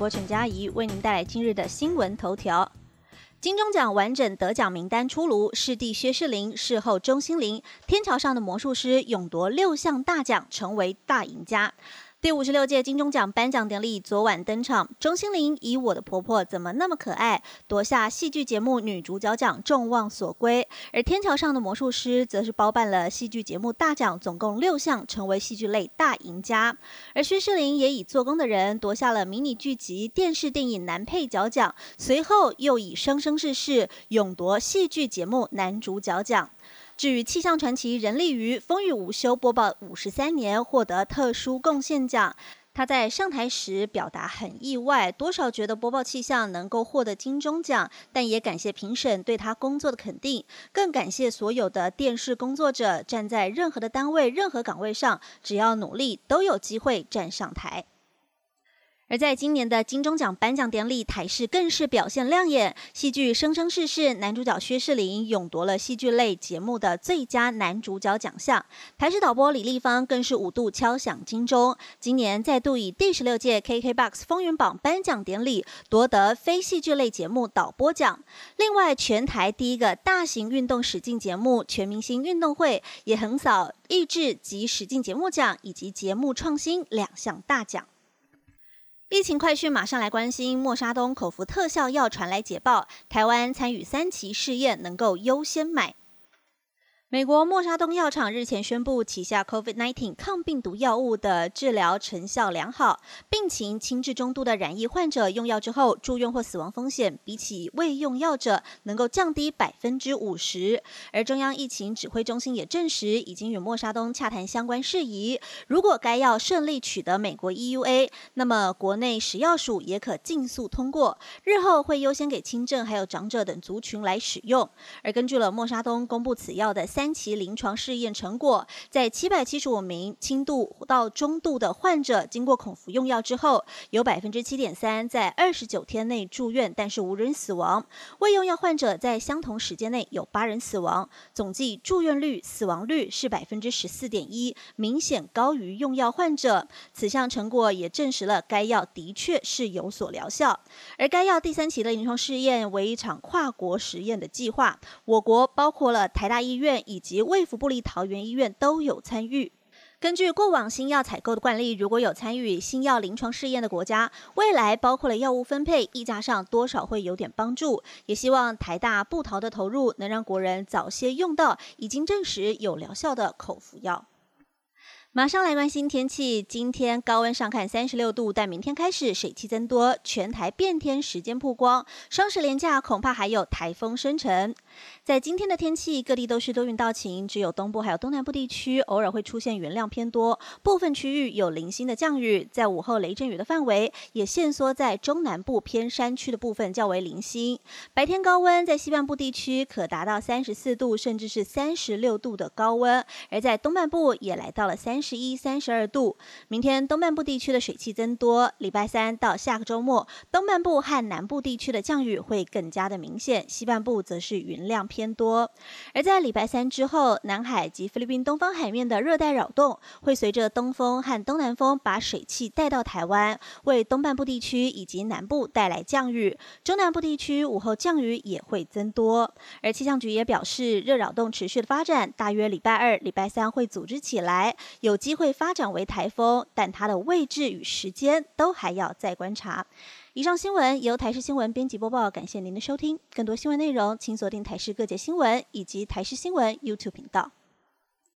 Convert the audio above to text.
播陈佳怡为您带来今日的新闻头条。金钟奖完整得奖名单出炉，师弟薛仕林，事后钟欣凌，天桥上的魔术师勇夺六项大奖，成为大赢家。第五十六届金钟奖颁奖典礼昨晚登场，钟欣凌以《我的婆婆怎么那么可爱》夺下戏剧节目女主角奖，众望所归。而天桥上的魔术师则是包办了戏剧节目大奖，总共六项，成为戏剧类大赢家。而薛仕凌也以《做工的人》夺下了迷你剧集电视电影男配角奖，随后又以《生生世世》勇夺戏剧节目男主角奖。至于气象传奇任立瑜，风雨无休播报五十三年，获得特殊贡献奖。他在上台时表达很意外，多少觉得播报气象能够获得金钟奖，但也感谢评审对他工作的肯定，更感谢所有的电视工作者，站在任何的单位、任何岗位上，只要努力，都有机会站上台。而在今年的金钟奖颁奖典礼，台视更是表现亮眼。戏剧《生生世世》男主角薛仕凌勇夺了戏剧类节目的最佳男主角奖项。台视导播李立芳更是五度敲响金钟，今年再度以第十六届 KKBOX 风云榜颁奖典礼夺得非戏剧类节目导播奖。另外，全台第一个大型运动实境节目《全明星运动会》也横扫益智及实境节目奖以及节目创新两项大奖。疫情快讯，马上来关心。默沙东口服特效药传来捷报，台湾参与三期试验，能够优先买。美国默沙东药厂日前宣布，旗下 COVID-19 抗病毒药物的治疗成效良好，病情轻至中度的染疫患者用药之后住院或死亡风险，比起未用药者能够降低百分之五十。而中央疫情指挥中心也证实，已经与默沙东洽谈相关事宜。如果该药顺利取得美国 EUA，那么国内食药署也可尽速通过，日后会优先给轻症还有长者等族群来使用。而根据了默沙东公布此药的三期临床试验成果，在七百七十五名轻度到中度的患者经过口服用药之后，有百分之七点三在二十九天内住院，但是无人死亡；未用药患者在相同时间内有八人死亡，总计住院率、死亡率是百分之十四点一，明显高于用药患者。此项成果也证实了该药的确是有所疗效。而该药第三期的临床试验为一场跨国实验的计划，我国包括了台大医院。以及卫福部立桃园医院都有参与。根据过往新药采购的惯例，如果有参与新药临床试验的国家，未来包括了药物分配溢价上多少会有点帮助。也希望台大布桃的投入能让国人早些用到已经证实有疗效的口服药。马上来关心天气，今天高温上看三十六度，但明天开始水汽增多，全台变天时间曝光，双十连假恐怕还有台风生成。在今天的天气，各地都是多云到晴，只有东部还有东南部地区偶尔会出现云量偏多，部分区域有零星的降雨。在午后雷阵雨的范围也限缩在中南部偏山区的部分较为零星。白天高温在西半部地区可达到三十四度，甚至是三十六度的高温，而在东半部也来到了三十一、三十二度。明天东半部地区的水汽增多，礼拜三到下个周末，东半部和南部地区的降雨会更加的明显，西半部则是云量偏多。而在礼拜三之后，南海及菲律宾东方海面的热带扰动会随着东风和东南风把水汽带到台湾，为东半部地区以及南部带来降雨。中南部地区午后降雨也会增多。而气象局也表示，热扰动持续的发展，大约礼拜二、礼拜三会组织起来。有。有机会发展为台风，但它的位置与时间都还要再观察。以上新闻由台视新闻编辑播报，感谢您的收听。更多新闻内容，请锁定台视各界新闻以及台视新闻 YouTube 频道。